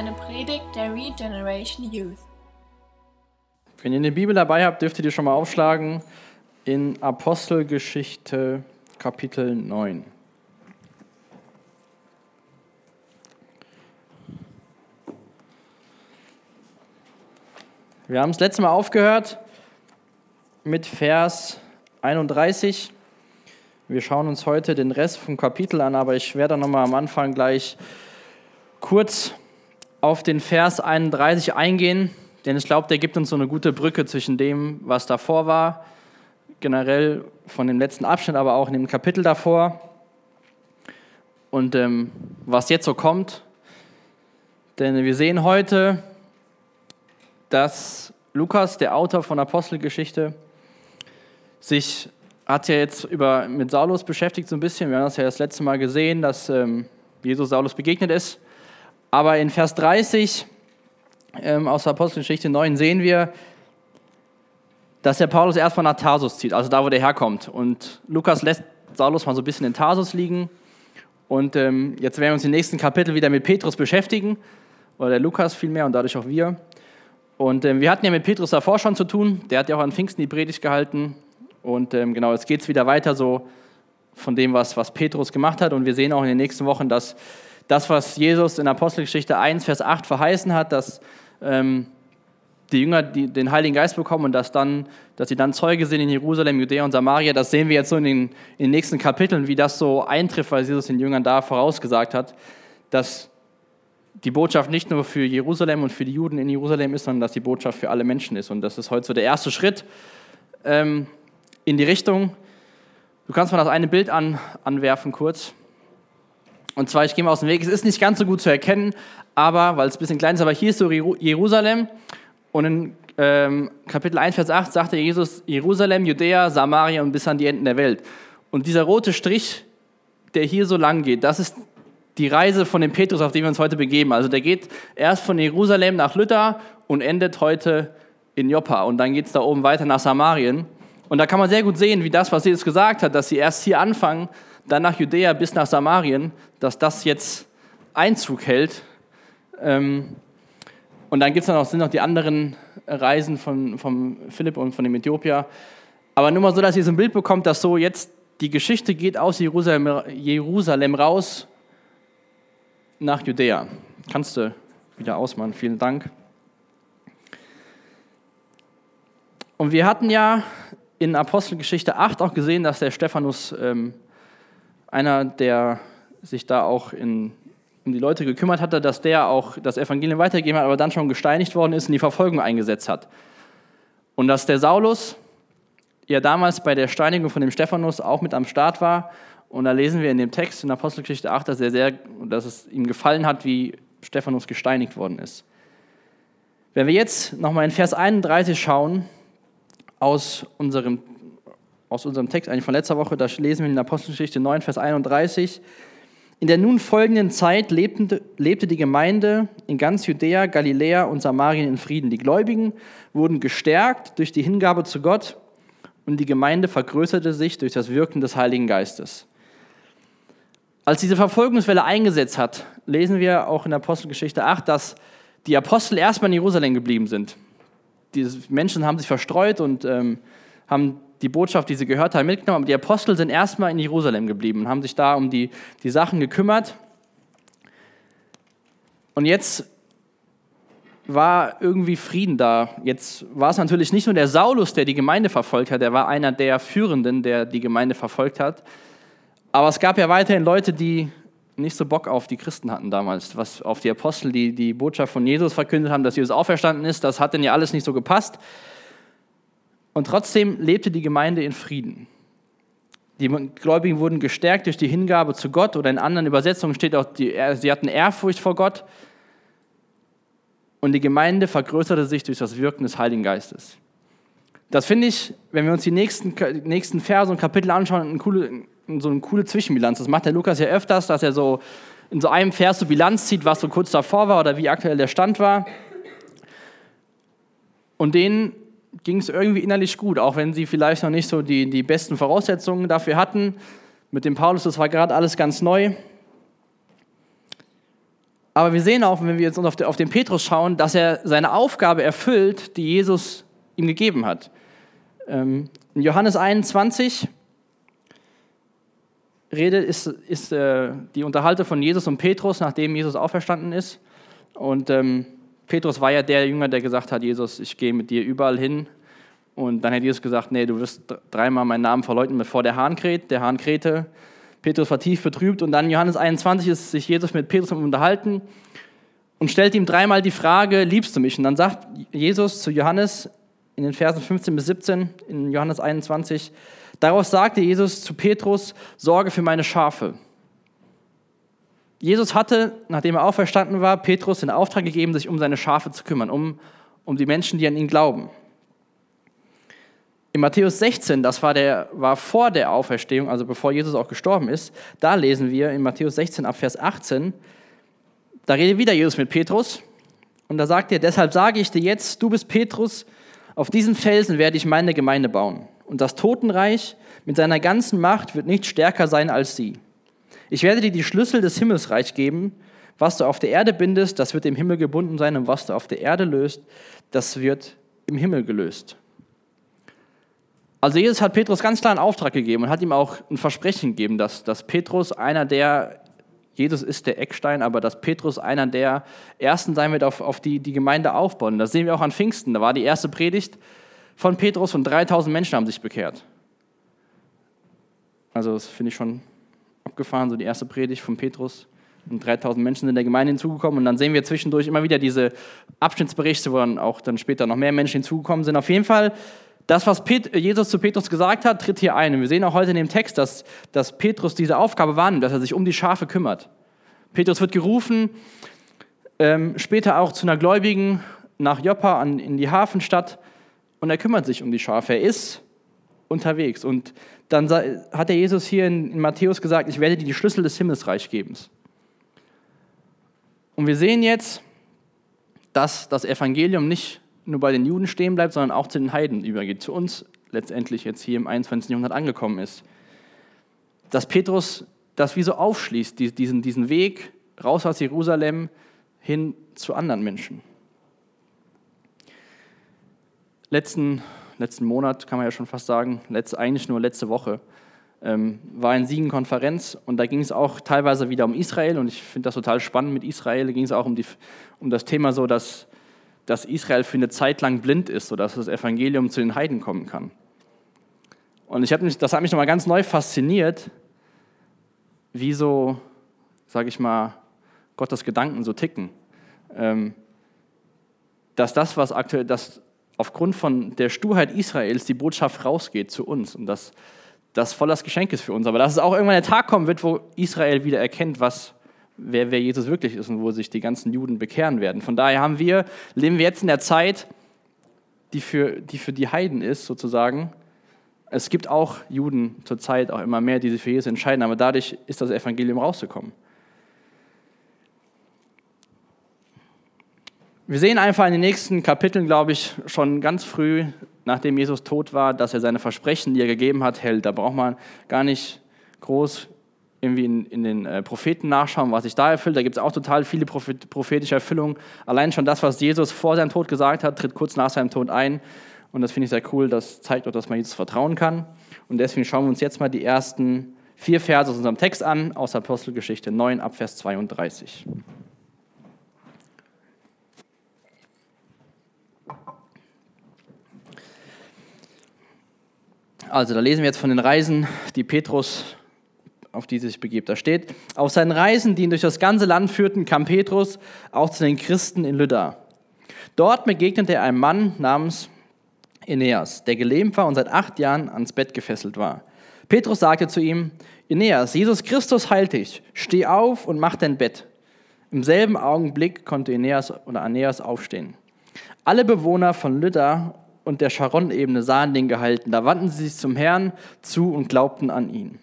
eine Predigt der Regeneration Youth. Wenn ihr eine Bibel dabei habt, dürft ihr die schon mal aufschlagen in Apostelgeschichte Kapitel 9. Wir haben das letzte Mal aufgehört mit Vers 31. Wir schauen uns heute den Rest vom Kapitel an, aber ich werde nochmal am Anfang gleich kurz auf den Vers 31 eingehen, denn ich glaube, der gibt uns so eine gute Brücke zwischen dem, was davor war, generell von dem letzten Abschnitt, aber auch in dem Kapitel davor und ähm, was jetzt so kommt. Denn wir sehen heute, dass Lukas, der Autor von Apostelgeschichte, sich hat ja jetzt über, mit Saulus beschäftigt so ein bisschen. Wir haben das ja das letzte Mal gesehen, dass ähm, Jesus Saulus begegnet ist. Aber in Vers 30 ähm, aus der Apostelgeschichte 9 sehen wir, dass der Paulus erstmal nach Tarsus zieht, also da, wo der herkommt. Und Lukas lässt Saulus mal so ein bisschen in Tarsus liegen. Und ähm, jetzt werden wir uns im nächsten Kapitel wieder mit Petrus beschäftigen, oder der Lukas vielmehr und dadurch auch wir. Und ähm, wir hatten ja mit Petrus davor schon zu tun. Der hat ja auch an Pfingsten die Predigt gehalten. Und ähm, genau, jetzt geht es wieder weiter so von dem, was, was Petrus gemacht hat. Und wir sehen auch in den nächsten Wochen, dass das, was Jesus in Apostelgeschichte 1, Vers 8 verheißen hat, dass ähm, die Jünger die, den Heiligen Geist bekommen und dass, dann, dass sie dann Zeuge sind in Jerusalem, Judäa und Samaria, das sehen wir jetzt so in den, in den nächsten Kapiteln, wie das so eintrifft, weil Jesus den Jüngern da vorausgesagt hat, dass die Botschaft nicht nur für Jerusalem und für die Juden in Jerusalem ist, sondern dass die Botschaft für alle Menschen ist. Und das ist heute so der erste Schritt ähm, in die Richtung. Du kannst mal das eine Bild an, anwerfen kurz. Und zwar, ich gehe mal aus dem Weg, es ist nicht ganz so gut zu erkennen, aber, weil es ein bisschen klein ist, aber hier ist so Jerusalem. Und in ähm, Kapitel 1, Vers 8 sagte Jesus, Jerusalem, Judäa, Samaria und bis an die Enden der Welt. Und dieser rote Strich, der hier so lang geht, das ist die Reise von dem Petrus, auf die wir uns heute begeben. Also der geht erst von Jerusalem nach Lydda und endet heute in Joppa. Und dann geht es da oben weiter nach Samarien. Und da kann man sehr gut sehen, wie das, was Jesus gesagt hat, dass sie erst hier anfangen, dann nach Judäa bis nach Samarien, dass das jetzt Einzug hält. Ähm, und dann gibt's dann auch, sind noch die anderen Reisen von, von Philipp und von dem Äthiopier. Aber nur mal so, dass ihr so ein Bild bekommt, dass so jetzt die Geschichte geht aus Jerusalem, Jerusalem raus nach Judäa. Kannst du wieder ausmachen, vielen Dank. Und wir hatten ja in Apostelgeschichte 8 auch gesehen, dass der Stephanus, ähm, einer, der sich da auch in, um die Leute gekümmert hatte, dass der auch das Evangelium weitergegeben hat, aber dann schon gesteinigt worden ist und die Verfolgung eingesetzt hat. Und dass der Saulus ja damals bei der Steinigung von dem Stephanus auch mit am Start war und da lesen wir in dem Text in Apostelgeschichte 8, dass, er sehr, dass es ihm gefallen hat, wie Stephanus gesteinigt worden ist. Wenn wir jetzt nochmal in Vers 31 schauen, aus unserem, aus unserem Text, eigentlich von letzter Woche, da lesen wir in Apostelgeschichte 9, Vers 31, in der nun folgenden Zeit lebte, lebte die Gemeinde in ganz Judäa, Galiläa und Samarien in Frieden. Die Gläubigen wurden gestärkt durch die Hingabe zu Gott und die Gemeinde vergrößerte sich durch das Wirken des Heiligen Geistes. Als diese Verfolgungswelle eingesetzt hat, lesen wir auch in der Apostelgeschichte 8, dass die Apostel erstmal in Jerusalem geblieben sind. Die Menschen haben sich verstreut und ähm, haben die Botschaft, die sie gehört haben, mitgenommen, aber die Apostel sind erstmal in Jerusalem geblieben und haben sich da um die, die Sachen gekümmert. Und jetzt war irgendwie Frieden da. Jetzt war es natürlich nicht nur der Saulus, der die Gemeinde verfolgt hat, der war einer der Führenden, der die Gemeinde verfolgt hat, aber es gab ja weiterhin Leute, die nicht so Bock auf die Christen hatten damals, was auf die Apostel, die die Botschaft von Jesus verkündet haben, dass Jesus auferstanden ist, das hat denn ja alles nicht so gepasst. Und trotzdem lebte die Gemeinde in Frieden. Die Gläubigen wurden gestärkt durch die Hingabe zu Gott oder in anderen Übersetzungen steht auch, die, sie hatten Ehrfurcht vor Gott. Und die Gemeinde vergrößerte sich durch das Wirken des Heiligen Geistes. Das finde ich, wenn wir uns die nächsten, nächsten Verse und Kapitel anschauen, eine coole, so eine coole Zwischenbilanz. Das macht der Lukas ja öfters, dass er so in so einem Vers so Bilanz zieht, was so kurz davor war oder wie aktuell der Stand war. Und denen ging es irgendwie innerlich gut, auch wenn sie vielleicht noch nicht so die, die besten Voraussetzungen dafür hatten. Mit dem Paulus, das war gerade alles ganz neu. Aber wir sehen auch, wenn wir jetzt auf den Petrus schauen, dass er seine Aufgabe erfüllt, die Jesus ihm gegeben hat. Ähm, in Johannes 21 redet, ist, ist äh, die Unterhaltung von Jesus und Petrus, nachdem Jesus auferstanden ist. Und ähm, Petrus war ja der Jünger, der gesagt hat, Jesus, ich gehe mit dir überall hin. Und dann hat Jesus gesagt, nee, du wirst dreimal meinen Namen verleugnen, bevor der Hahn kräht. Der Hahn krähte. Petrus war tief betrübt. Und dann Johannes 21 ist sich Jesus mit Petrus unterhalten und stellt ihm dreimal die Frage, liebst du mich? Und dann sagt Jesus zu Johannes in den Versen 15 bis 17 in Johannes 21, daraus sagte Jesus zu Petrus, sorge für meine Schafe. Jesus hatte, nachdem er auferstanden war, Petrus den Auftrag gegeben, sich um seine Schafe zu kümmern, um, um die Menschen, die an ihn glauben. In Matthäus 16, das war, der, war vor der Auferstehung, also bevor Jesus auch gestorben ist, da lesen wir in Matthäus 16 ab Vers 18, da redet wieder Jesus mit Petrus und da sagt er, deshalb sage ich dir jetzt, du bist Petrus, auf diesen Felsen werde ich meine Gemeinde bauen. Und das Totenreich mit seiner ganzen Macht wird nicht stärker sein als sie. Ich werde dir die Schlüssel des Himmelsreichs geben. Was du auf der Erde bindest, das wird im Himmel gebunden sein. Und was du auf der Erde löst, das wird im Himmel gelöst. Also Jesus hat Petrus ganz klar einen Auftrag gegeben und hat ihm auch ein Versprechen gegeben, dass, dass Petrus einer der, Jesus ist der Eckstein, aber dass Petrus einer der Ersten sein wird, auf, auf die die Gemeinde aufbauen. Das sehen wir auch an Pfingsten. Da war die erste Predigt von Petrus und 3000 Menschen haben sich bekehrt. Also das finde ich schon abgefahren, so die erste Predigt von Petrus. Und 3000 Menschen sind in der Gemeinde hinzugekommen. Und dann sehen wir zwischendurch immer wieder diese Abschnittsberichte, wo dann auch dann später noch mehr Menschen hinzugekommen sind. Auf jeden Fall das, was Jesus zu Petrus gesagt hat, tritt hier ein. Und wir sehen auch heute in dem Text, dass, dass Petrus diese Aufgabe wahrnimmt, dass er sich um die Schafe kümmert. Petrus wird gerufen, ähm, später auch zu einer Gläubigen nach Joppa an, in die Hafenstadt und er kümmert sich um die Schafe. Er ist unterwegs. Und dann hat der Jesus hier in, in Matthäus gesagt, ich werde dir die Schlüssel des Himmelsreichs geben. Und wir sehen jetzt, dass das Evangelium nicht nur bei den Juden stehen bleibt, sondern auch zu den Heiden übergeht, zu uns letztendlich jetzt hier im 21. Jahrhundert angekommen ist. Dass Petrus das wie so aufschließt, diesen, diesen Weg raus aus Jerusalem hin zu anderen Menschen. Letzten, letzten Monat, kann man ja schon fast sagen, letzt, eigentlich nur letzte Woche, ähm, war in Siegen Konferenz und da ging es auch teilweise wieder um Israel und ich finde das total spannend mit Israel. Da ging es auch um, die, um das Thema so, dass dass Israel für eine Zeit lang blind ist, sodass das Evangelium zu den Heiden kommen kann. Und ich mich, das hat mich nochmal ganz neu fasziniert, wie so, sage ich mal, Gottes Gedanken so ticken. Ähm, dass das, was aktuell, dass aufgrund von der Sturheit Israels die Botschaft rausgeht zu uns und dass das voll das Geschenk ist für uns. Aber dass es auch irgendwann der Tag kommen wird, wo Israel wieder erkennt, was wer, wer Jesus wirklich ist und wo sich die ganzen Juden bekehren werden. Von daher haben wir, leben wir jetzt in der Zeit, die für, die für die Heiden ist, sozusagen. Es gibt auch Juden zur Zeit auch immer mehr, die sich für Jesus entscheiden, aber dadurch ist das Evangelium rausgekommen. Wir sehen einfach in den nächsten Kapiteln, glaube ich, schon ganz früh, nachdem Jesus tot war, dass er seine Versprechen, die er gegeben hat, hält. Da braucht man gar nicht groß irgendwie in, in den äh, Propheten nachschauen, was sich da erfüllt. Da gibt es auch total viele prophetische Erfüllungen. Allein schon das, was Jesus vor seinem Tod gesagt hat, tritt kurz nach seinem Tod ein. Und das finde ich sehr cool. Das zeigt auch, dass man Jesus vertrauen kann. Und deswegen schauen wir uns jetzt mal die ersten vier Verse aus unserem Text an, aus Apostelgeschichte 9 ab Vers 32. Also, da lesen wir jetzt von den Reisen, die Petrus auf die sich begibt. Da steht, auf seinen Reisen, die ihn durch das ganze Land führten, kam Petrus auch zu den Christen in Lydda. Dort begegnete er einem Mann namens Aeneas, der gelähmt war und seit acht Jahren ans Bett gefesselt war. Petrus sagte zu ihm, Aeneas, Jesus Christus heilt dich, steh auf und mach dein Bett. Im selben Augenblick konnte Aeneas oder Aeneas aufstehen. Alle Bewohner von Lydda und der Sharon-Ebene sahen den Gehalten. Da wandten sie sich zum Herrn zu und glaubten an ihn.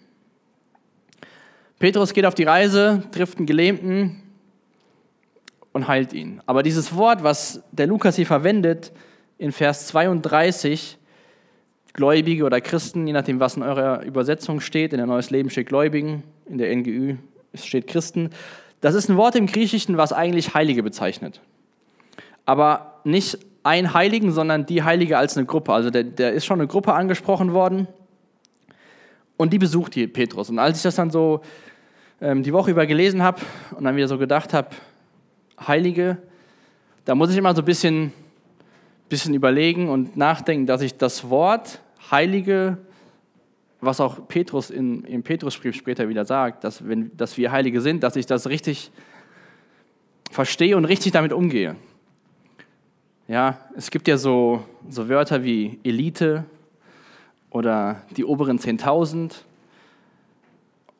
Petrus geht auf die Reise, trifft einen Gelähmten und heilt ihn. Aber dieses Wort, was der Lukas hier verwendet, in Vers 32, Gläubige oder Christen, je nachdem, was in eurer Übersetzung steht, in der Neues Leben steht Gläubigen, in der NGÜ steht Christen, Das ist ein Wort im Griechischen, was eigentlich Heilige bezeichnet. Aber nicht ein Heiligen, sondern die Heilige als eine Gruppe. Also der, der ist schon eine Gruppe angesprochen worden und die besucht hier Petrus. Und als ich das dann so ähm, die Woche über gelesen habe und dann wieder so gedacht habe, Heilige, da muss ich immer so ein bisschen, bisschen überlegen und nachdenken, dass ich das Wort Heilige, was auch Petrus in, im Petrusbrief später wieder sagt, dass, wenn, dass wir Heilige sind, dass ich das richtig verstehe und richtig damit umgehe. Ja, es gibt ja so, so Wörter wie Elite oder die oberen 10.000.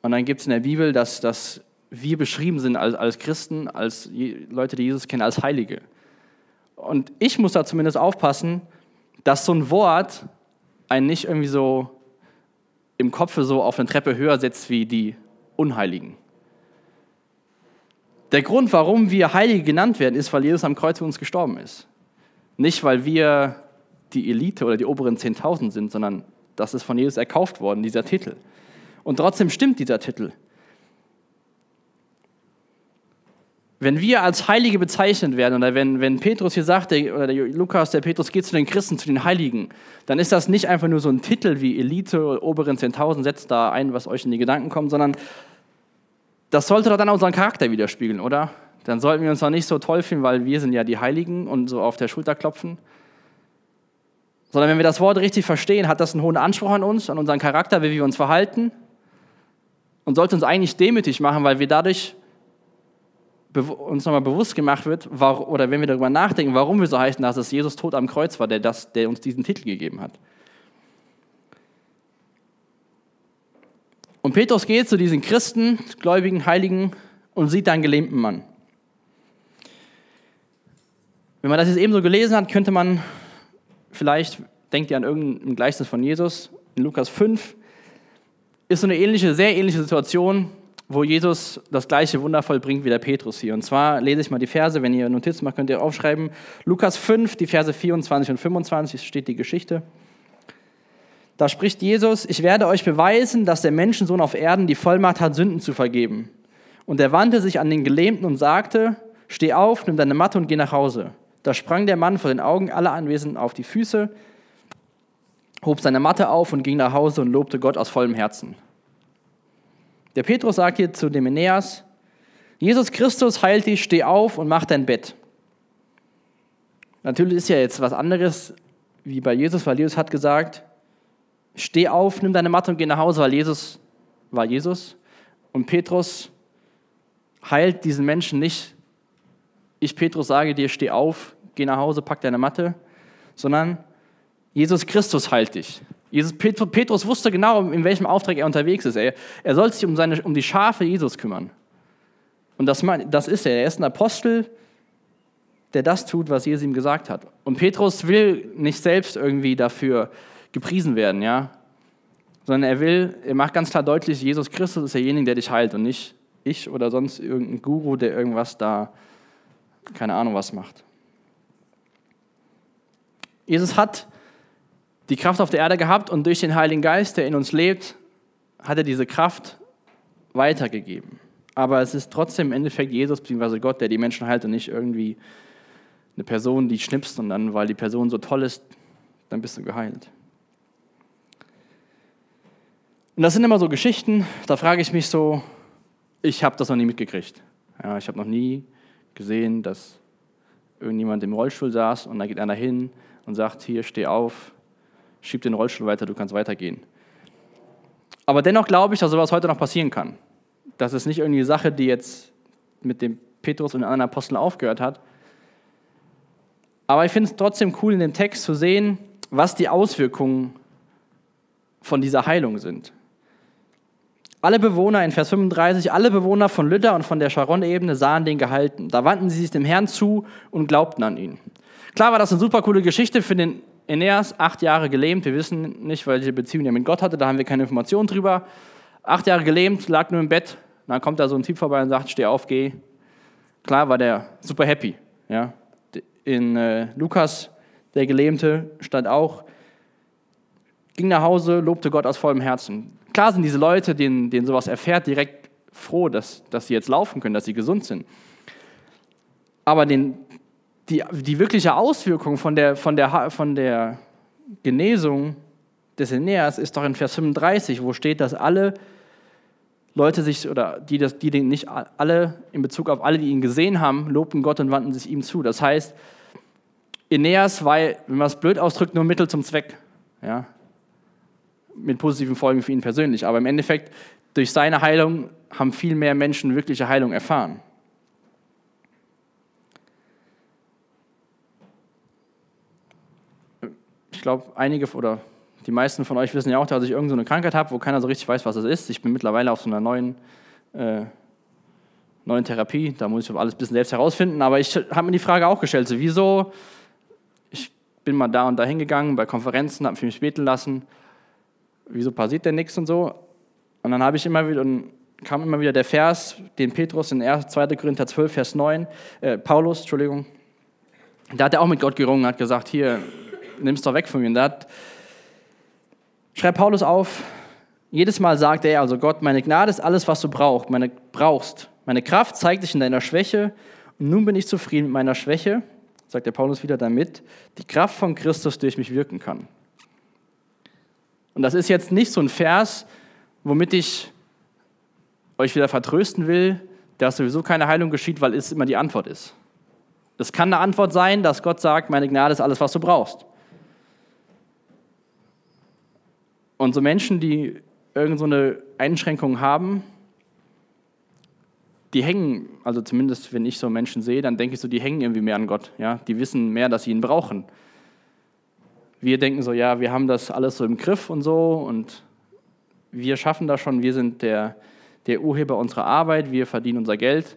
Und dann gibt es in der Bibel, dass, dass wir beschrieben sind als, als Christen, als Leute, die Jesus kennen, als Heilige. Und ich muss da zumindest aufpassen, dass so ein Wort einen nicht irgendwie so im Kopf so auf eine Treppe höher setzt wie die Unheiligen. Der Grund, warum wir Heilige genannt werden, ist, weil Jesus am Kreuz für uns gestorben ist. Nicht, weil wir die Elite oder die oberen 10.000 sind, sondern das ist von Jesus erkauft worden, dieser Titel. Und trotzdem stimmt dieser Titel. Wenn wir als Heilige bezeichnet werden, oder wenn, wenn Petrus hier sagt, der, oder der Lukas, der Petrus geht zu den Christen, zu den Heiligen, dann ist das nicht einfach nur so ein Titel wie Elite oder oberen 10.000, setzt da ein, was euch in die Gedanken kommt, sondern das sollte doch dann unseren Charakter widerspiegeln, oder? Dann sollten wir uns doch nicht so toll fühlen, weil wir sind ja die Heiligen und so auf der Schulter klopfen. Sondern wenn wir das Wort richtig verstehen, hat das einen hohen Anspruch an uns, an unseren Charakter, wie wir uns verhalten und sollte uns eigentlich demütig machen, weil wir dadurch uns nochmal bewusst gemacht wird, oder wenn wir darüber nachdenken, warum wir so heißen, dass es Jesus tot am Kreuz war, der, das, der uns diesen Titel gegeben hat. Und Petrus geht zu diesen Christen, gläubigen Heiligen und sieht einen gelähmten Mann. Wenn man das jetzt eben so gelesen hat, könnte man vielleicht, denkt ihr an irgendein Gleichnis von Jesus, in Lukas 5, ist so eine ähnliche, sehr ähnliche Situation, wo Jesus das gleiche Wunder vollbringt wie der Petrus hier. Und zwar lese ich mal die Verse, wenn ihr Notizen macht, könnt ihr aufschreiben. Lukas 5, die Verse 24 und 25 steht die Geschichte. Da spricht Jesus, ich werde euch beweisen, dass der Menschensohn auf Erden die Vollmacht hat, Sünden zu vergeben. Und er wandte sich an den Gelähmten und sagte, steh auf, nimm deine Matte und geh nach Hause. Da sprang der Mann vor den Augen aller Anwesenden auf die Füße, hob seine Matte auf und ging nach Hause und lobte Gott aus vollem Herzen. Der Petrus sagt hier zu dem Aeneas, Jesus Christus heilt dich, steh auf und mach dein Bett. Natürlich ist ja jetzt was anderes wie bei Jesus, weil Jesus hat gesagt, steh auf, nimm deine Matte und geh nach Hause, weil Jesus war Jesus. Und Petrus heilt diesen Menschen nicht. Ich, Petrus, sage dir, steh auf, geh nach Hause, pack deine Matte, sondern Jesus Christus heilt dich. Jesus, Petrus wusste genau, in welchem Auftrag er unterwegs ist. Er, er soll sich um, seine, um die Schafe Jesus kümmern. Und das, das ist er. Er ist ein Apostel, der das tut, was Jesus ihm gesagt hat. Und Petrus will nicht selbst irgendwie dafür gepriesen werden, ja, sondern er will, er macht ganz klar deutlich, Jesus Christus ist derjenige, der dich heilt und nicht ich oder sonst irgendein Guru, der irgendwas da, keine Ahnung was macht. Jesus hat die Kraft auf der Erde gehabt und durch den Heiligen Geist, der in uns lebt, hat er diese Kraft weitergegeben. Aber es ist trotzdem im Endeffekt Jesus bzw. Gott, der die Menschen heilt und nicht irgendwie eine Person, die schnipst und dann, weil die Person so toll ist, dann bist du geheilt. Und das sind immer so Geschichten, da frage ich mich so, ich habe das noch nie mitgekriegt. Ja, ich habe noch nie gesehen, dass irgendjemand im Rollstuhl saß und da geht einer hin und sagt, hier, steh auf, schieb den Rollstuhl weiter, du kannst weitergehen. Aber dennoch glaube ich, dass sowas heute noch passieren kann. Das ist nicht irgendwie eine Sache, die jetzt mit dem Petrus und den anderen Aposteln aufgehört hat. Aber ich finde es trotzdem cool, in dem Text zu sehen, was die Auswirkungen von dieser Heilung sind. Alle Bewohner in Vers 35, alle Bewohner von Lydda und von der Sharon-Ebene sahen den gehalten. Da wandten sie sich dem Herrn zu und glaubten an ihn. Klar war das eine super coole Geschichte für den Aeneas, acht Jahre gelähmt. Wir wissen nicht, welche Beziehung er mit Gott hatte, da haben wir keine Informationen drüber. Acht Jahre gelähmt, lag nur im Bett. Dann kommt da so ein Typ vorbei und sagt: Steh auf, geh. Klar war der super happy. Ja. In äh, Lukas, der Gelähmte, stand auch, ging nach Hause, lobte Gott aus vollem Herzen. Klar sind diese Leute, denen, denen sowas erfährt, direkt froh, dass, dass sie jetzt laufen können, dass sie gesund sind. Aber den, die, die wirkliche Auswirkung von der, von, der, von der Genesung des Aeneas ist doch in Vers 35, wo steht, dass alle Leute sich, oder die, die den nicht alle, in Bezug auf alle, die ihn gesehen haben, lobten Gott und wandten sich ihm zu. Das heißt, Aeneas war, wenn man es blöd ausdrückt, nur Mittel zum Zweck. Ja? Mit positiven Folgen für ihn persönlich. Aber im Endeffekt, durch seine Heilung haben viel mehr Menschen wirkliche Heilung erfahren. Ich glaube, einige oder die meisten von euch wissen ja auch, dass ich irgendeine so Krankheit habe, wo keiner so richtig weiß, was das ist. Ich bin mittlerweile auf so einer neuen, äh, neuen Therapie. Da muss ich alles ein bisschen selbst herausfinden. Aber ich habe mir die Frage auch gestellt: so, Wieso? Ich bin mal da und da hingegangen bei Konferenzen, habe mich beten lassen. Wieso passiert denn nichts und so? Und dann habe ich immer wieder, kam immer wieder der Vers, den Petrus in 2. Korinther 12, Vers 9, äh, Paulus, Entschuldigung, da hat er auch mit Gott gerungen, hat gesagt: Hier, nimm es doch weg von mir. Und da hat schreibt Paulus auf, jedes Mal sagt er also Gott, meine Gnade ist alles, was du brauchst, meine, brauchst. Meine Kraft zeigt sich in deiner Schwäche und nun bin ich zufrieden mit meiner Schwäche, sagt der Paulus wieder damit, die Kraft von Christus durch mich wirken kann. Und das ist jetzt nicht so ein Vers, womit ich euch wieder vertrösten will, dass sowieso keine Heilung geschieht, weil es immer die Antwort ist. Es kann eine Antwort sein, dass Gott sagt, meine Gnade ist alles, was du brauchst. Und so Menschen, die irgend so Einschränkung haben, die hängen, also zumindest wenn ich so Menschen sehe, dann denke ich so, die hängen irgendwie mehr an Gott. Ja? Die wissen mehr, dass sie ihn brauchen. Wir denken so, ja, wir haben das alles so im Griff und so und wir schaffen das schon, wir sind der, der Urheber unserer Arbeit, wir verdienen unser Geld.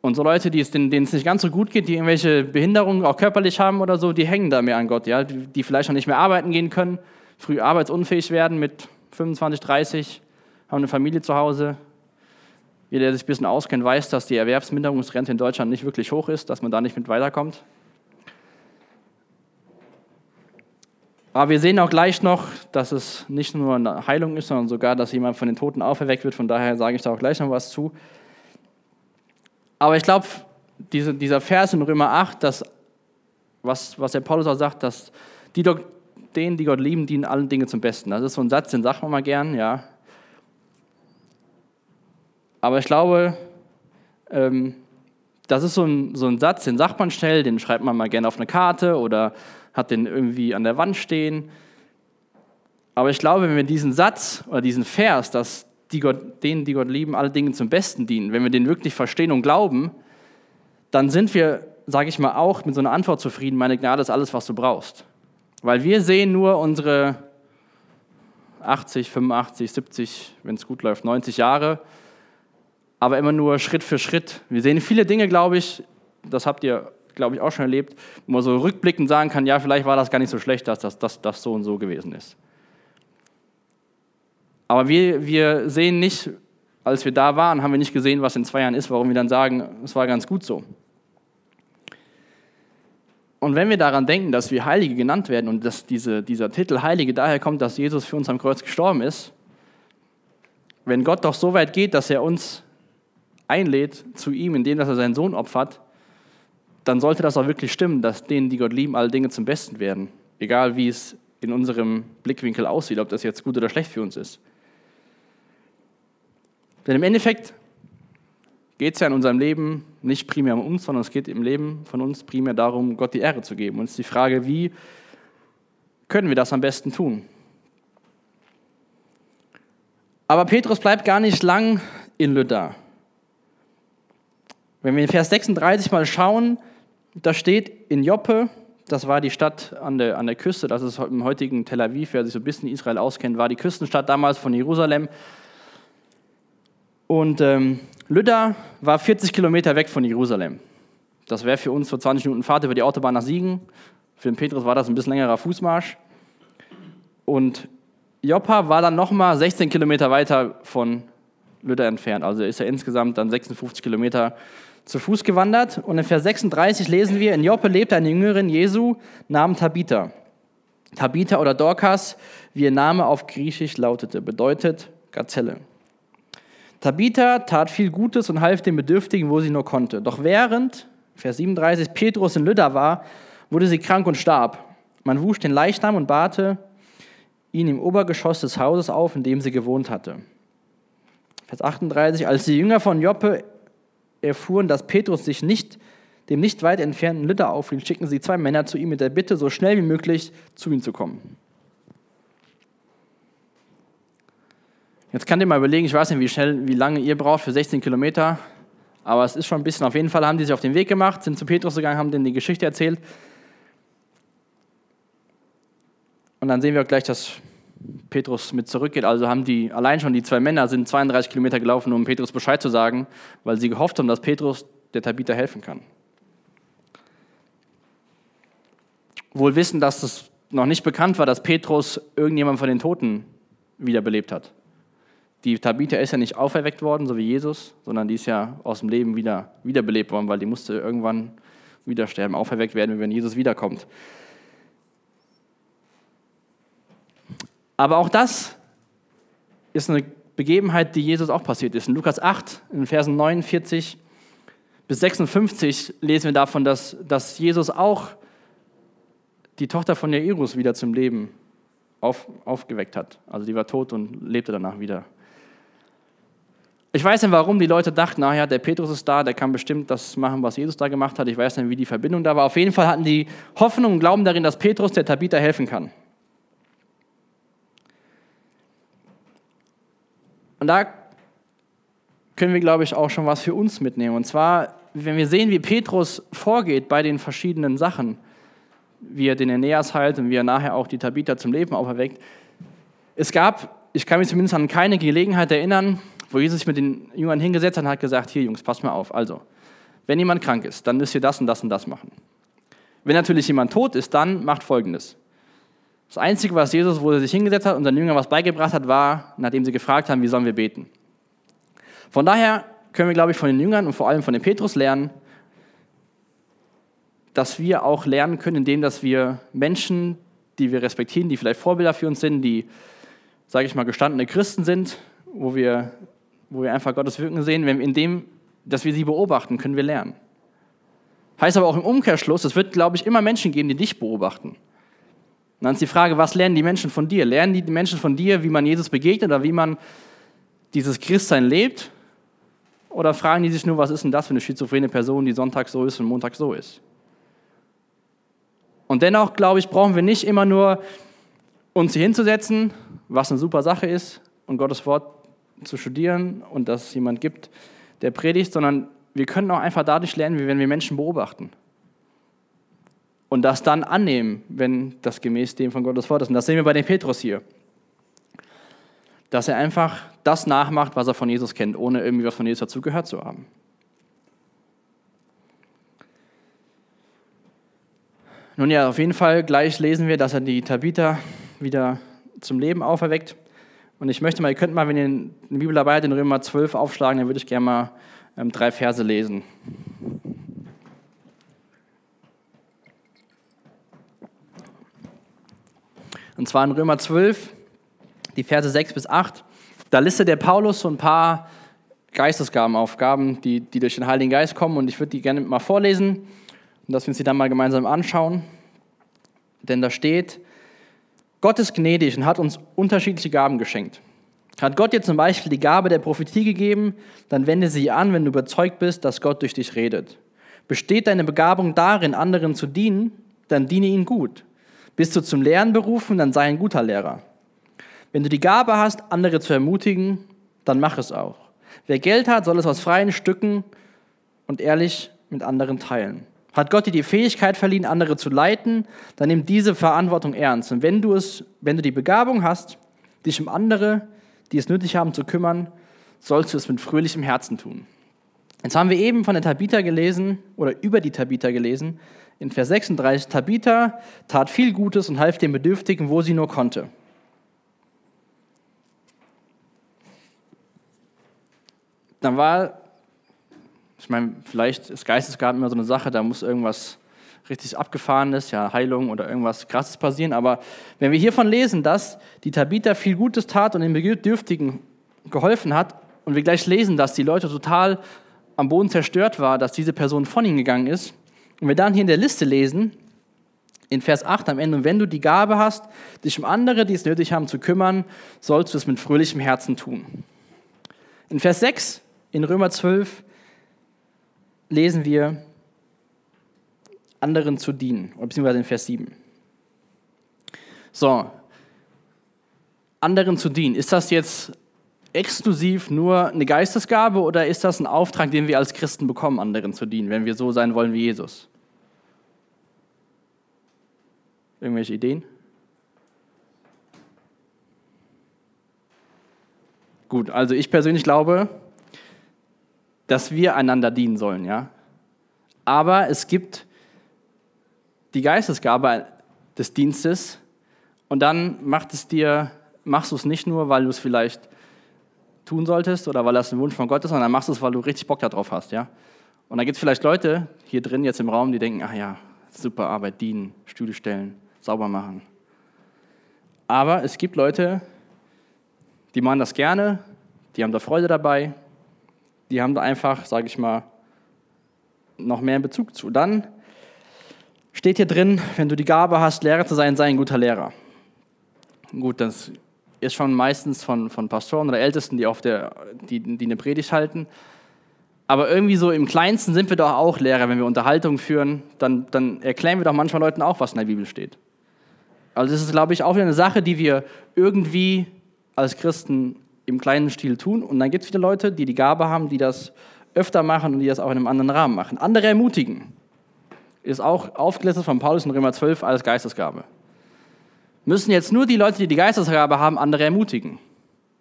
Und so Leute, es, denen, denen es nicht ganz so gut geht, die irgendwelche Behinderungen auch körperlich haben oder so, die hängen da mehr an Gott, ja? die, die vielleicht noch nicht mehr arbeiten gehen können früh arbeitsunfähig werden mit 25, 30, haben eine Familie zu Hause. Jeder, der sich ein bisschen auskennt, weiß, dass die Erwerbsminderungsrente in Deutschland nicht wirklich hoch ist, dass man da nicht mit weiterkommt. Aber wir sehen auch gleich noch, dass es nicht nur eine Heilung ist, sondern sogar, dass jemand von den Toten auferweckt wird. Von daher sage ich da auch gleich noch was zu. Aber ich glaube, diese, dieser Vers in Römer 8, dass, was, was der Paulus auch sagt, dass die, denen, die Gott lieben, dienen allen Dinge zum Besten. Das ist so ein Satz, den sagt man mal gern, ja. Aber ich glaube, ähm, das ist so ein, so ein Satz, den sagt man schnell, den schreibt man mal gerne auf eine Karte oder hat den irgendwie an der Wand stehen. Aber ich glaube, wenn wir diesen Satz oder diesen Vers, dass die Gott, denen, die Gott lieben, alle Dinge zum Besten dienen, wenn wir den wirklich verstehen und glauben, dann sind wir, sage ich mal, auch mit so einer Antwort zufrieden, meine Gnade ist alles, was du brauchst. Weil wir sehen nur unsere 80, 85, 70, wenn es gut läuft, 90 Jahre, aber immer nur Schritt für Schritt. Wir sehen viele Dinge, glaube ich, das habt ihr, glaube ich, auch schon erlebt, wo man so rückblickend sagen kann, ja, vielleicht war das gar nicht so schlecht, dass das, das, das so und so gewesen ist. Aber wir, wir sehen nicht, als wir da waren, haben wir nicht gesehen, was in zwei Jahren ist, warum wir dann sagen, es war ganz gut so. Und wenn wir daran denken, dass wir Heilige genannt werden und dass diese, dieser Titel Heilige daher kommt, dass Jesus für uns am Kreuz gestorben ist, wenn Gott doch so weit geht, dass er uns einlädt zu ihm, indem er seinen Sohn opfert, dann sollte das auch wirklich stimmen, dass denen, die Gott lieben, alle Dinge zum Besten werden. Egal wie es in unserem Blickwinkel aussieht, ob das jetzt gut oder schlecht für uns ist. Denn im Endeffekt geht es ja in unserem Leben nicht primär um uns, sondern es geht im Leben von uns primär darum, Gott die Ehre zu geben. Und es ist die Frage, wie können wir das am besten tun? Aber Petrus bleibt gar nicht lang in Lydda. Wenn wir in Vers 36 mal schauen, da steht in Joppe, das war die Stadt an der, an der Küste, das ist im heutigen Tel Aviv, wer sich so ein bisschen Israel auskennt, war die Küstenstadt damals von Jerusalem. Und ähm, Lydda war 40 Kilometer weg von Jerusalem. Das wäre für uns so 20 Minuten Fahrt über die Autobahn nach Siegen. Für den Petrus war das ein bisschen längerer Fußmarsch. Und Joppa war dann nochmal 16 Kilometer weiter von Lydda entfernt. Also ist er insgesamt dann 56 Kilometer zu Fuß gewandert. Und in Vers 36 lesen wir, in Joppe lebte eine Jüngerin Jesu namens Tabitha. Tabitha oder Dorcas, wie ihr Name auf Griechisch lautete, bedeutet Gazelle. Tabitha tat viel Gutes und half den Bedürftigen, wo sie nur konnte. Doch während, Vers 37, Petrus in Lydda war, wurde sie krank und starb. Man wusch den Leichnam und barte ihn im Obergeschoss des Hauses auf, in dem sie gewohnt hatte. Vers 38, als die Jünger von Joppe erfuhren, dass Petrus sich nicht dem nicht weit entfernten Lydda aufhielt, schickten sie zwei Männer zu ihm mit der Bitte, so schnell wie möglich zu ihm zu kommen. Jetzt könnt ihr mal überlegen, ich weiß nicht, wie schnell, wie lange ihr braucht für 16 Kilometer, aber es ist schon ein bisschen. Auf jeden Fall haben die sich auf den Weg gemacht, sind zu Petrus gegangen, haben denen die Geschichte erzählt. Und dann sehen wir gleich, dass Petrus mit zurückgeht. Also haben die, allein schon die zwei Männer sind 32 Kilometer gelaufen, um Petrus Bescheid zu sagen, weil sie gehofft haben, dass Petrus der Tabitha helfen kann. Wohl wissen, dass es noch nicht bekannt war, dass Petrus irgendjemand von den Toten wiederbelebt hat. Die Tabitha ist ja nicht auferweckt worden, so wie Jesus, sondern die ist ja aus dem Leben wieder wiederbelebt worden, weil die musste irgendwann wieder sterben, auferweckt werden, wenn Jesus wiederkommt. Aber auch das ist eine Begebenheit, die Jesus auch passiert ist. In Lukas 8, in Versen 49 bis 56 lesen wir davon, dass, dass Jesus auch die Tochter von Jairus wieder zum Leben auf, aufgeweckt hat. Also die war tot und lebte danach wieder. Ich weiß nicht, warum die Leute dachten, naja, der Petrus ist da, der kann bestimmt das machen, was Jesus da gemacht hat. Ich weiß nicht, wie die Verbindung da war. Auf jeden Fall hatten die Hoffnung und Glauben darin, dass Petrus der Tabitha helfen kann. Und da können wir, glaube ich, auch schon was für uns mitnehmen. Und zwar, wenn wir sehen, wie Petrus vorgeht bei den verschiedenen Sachen, wie er den Aeneas heilt und wie er nachher auch die Tabitha zum Leben auferweckt. Es gab, ich kann mich zumindest an keine Gelegenheit erinnern, wo Jesus sich mit den Jüngern hingesetzt hat und hat gesagt, hier Jungs, passt mal auf. Also, wenn jemand krank ist, dann müsst ihr das und das und das machen. Wenn natürlich jemand tot ist, dann macht Folgendes. Das Einzige, was Jesus, wo er sich hingesetzt hat und seinen Jüngern was beigebracht hat, war, nachdem sie gefragt haben, wie sollen wir beten. Von daher können wir, glaube ich, von den Jüngern und vor allem von dem Petrus lernen, dass wir auch lernen können, indem dass wir Menschen, die wir respektieren, die vielleicht Vorbilder für uns sind, die, sage ich mal, gestandene Christen sind, wo wir, wo wir einfach Gottes Wirken sehen, indem, dass wir sie beobachten, können wir lernen. Heißt aber auch im Umkehrschluss, es wird, glaube ich, immer Menschen geben, die dich beobachten. Und dann ist die Frage, was lernen die Menschen von dir? Lernen die Menschen von dir, wie man Jesus begegnet oder wie man dieses Christsein lebt? Oder fragen die sich nur, was ist denn das für eine schizophrene Person, die Sonntag so ist und Montag so ist? Und dennoch, glaube ich, brauchen wir nicht immer nur uns hier hinzusetzen, was eine super Sache ist, und Gottes Wort zu studieren und dass es jemand gibt, der predigt, sondern wir können auch einfach dadurch lernen, wie wenn wir Menschen beobachten und das dann annehmen, wenn das gemäß dem von Gottes Wort ist. Und das sehen wir bei dem Petrus hier. Dass er einfach das nachmacht, was er von Jesus kennt, ohne irgendwie was von Jesus dazu gehört zu haben. Nun ja, auf jeden Fall gleich lesen wir, dass er die Tabitha wieder zum Leben auferweckt. Und ich möchte mal, ihr könnt mal, wenn ihr eine Bibel dabei habt, den Römer 12 aufschlagen, dann würde ich gerne mal ähm, drei Verse lesen. Und zwar in Römer 12, die Verse 6 bis 8. Da listet der Paulus so ein paar Geistesgaben, Aufgaben, die, die durch den Heiligen Geist kommen. Und ich würde die gerne mal vorlesen und dass wir uns die dann mal gemeinsam anschauen. Denn da steht, Gott ist gnädig und hat uns unterschiedliche Gaben geschenkt. Hat Gott dir zum Beispiel die Gabe der Prophetie gegeben, dann wende sie an, wenn du überzeugt bist, dass Gott durch dich redet. Besteht deine Begabung darin, anderen zu dienen, dann diene ihnen gut. Bist du zum Lehren berufen, dann sei ein guter Lehrer. Wenn du die Gabe hast, andere zu ermutigen, dann mach es auch. Wer Geld hat, soll es aus freien Stücken und ehrlich mit anderen teilen. Hat Gott dir die Fähigkeit verliehen, andere zu leiten, dann nimm diese Verantwortung ernst. Und wenn du, es, wenn du die Begabung hast, dich um andere, die es nötig haben, zu kümmern, sollst du es mit fröhlichem Herzen tun. Jetzt haben wir eben von der Tabitha gelesen oder über die Tabitha gelesen, in Vers 36, Tabitha tat viel Gutes und half den Bedürftigen, wo sie nur konnte. Dann war, ich meine, vielleicht ist Geistesgaben immer so eine Sache, da muss irgendwas richtig Abgefahrenes, ja, Heilung oder irgendwas Krasses passieren. Aber wenn wir hiervon lesen, dass die Tabitha viel Gutes tat und den Bedürftigen geholfen hat, und wir gleich lesen, dass die Leute total am Boden zerstört war, dass diese Person von ihnen gegangen ist, und wir dann hier in der Liste lesen, in Vers 8 am Ende, und wenn du die Gabe hast, dich um andere, die es nötig haben, zu kümmern, sollst du es mit fröhlichem Herzen tun. In Vers 6 in Römer 12 lesen wir, anderen zu dienen, beziehungsweise in Vers 7. So, anderen zu dienen, ist das jetzt exklusiv nur eine Geistesgabe oder ist das ein Auftrag, den wir als Christen bekommen, anderen zu dienen, wenn wir so sein wollen wie Jesus? Irgendwelche Ideen? Gut, also ich persönlich glaube, dass wir einander dienen sollen, ja. Aber es gibt die Geistesgabe des Dienstes und dann macht es dir, machst du es nicht nur, weil du es vielleicht tun solltest oder weil das ein Wunsch von Gott ist, sondern machst du es, weil du richtig Bock darauf hast, ja. Und da gibt es vielleicht Leute hier drin jetzt im Raum, die denken, ach ja, super Arbeit, dienen, Stühle stellen, sauber machen. Aber es gibt Leute, die machen das gerne, die haben da Freude dabei, die haben da einfach, sage ich mal, noch mehr in Bezug zu. Dann steht hier drin, wenn du die Gabe hast, Lehrer zu sein, sei ein guter Lehrer. Gut, das ist schon meistens von, von Pastoren oder Ältesten, die, auf der, die, die eine Predigt halten. Aber irgendwie so im Kleinsten sind wir doch auch Lehrer, wenn wir Unterhaltung führen, dann, dann erklären wir doch manchmal Leuten auch, was in der Bibel steht. Also das ist, glaube ich, auch wieder eine Sache, die wir irgendwie als Christen im kleinen Stil tun. Und dann gibt es viele Leute, die die Gabe haben, die das öfter machen und die das auch in einem anderen Rahmen machen. Andere ermutigen. Ist auch aufgelistet von Paulus in Römer 12 als Geistesgabe. Müssen jetzt nur die Leute, die die Geistesgabe haben, andere ermutigen.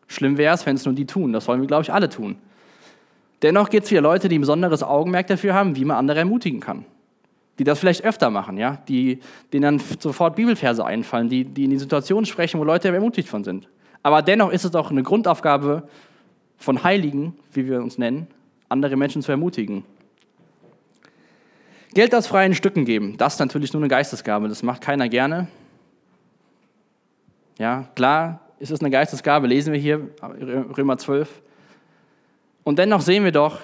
Schlimm wäre es, wenn es nur die tun. Das wollen wir, glaube ich, alle tun. Dennoch gibt es wieder Leute, die ein besonderes Augenmerk dafür haben, wie man andere ermutigen kann die das vielleicht öfter machen, ja, die, denen dann sofort Bibelverse einfallen, die, die in die Situation sprechen, wo Leute ermutigt von sind. Aber dennoch ist es auch eine Grundaufgabe von Heiligen, wie wir uns nennen, andere Menschen zu ermutigen. Geld aus freien Stücken geben, das ist natürlich nur eine Geistesgabe, das macht keiner gerne. Ja, klar ist es eine Geistesgabe, lesen wir hier Römer 12. Und dennoch sehen wir doch,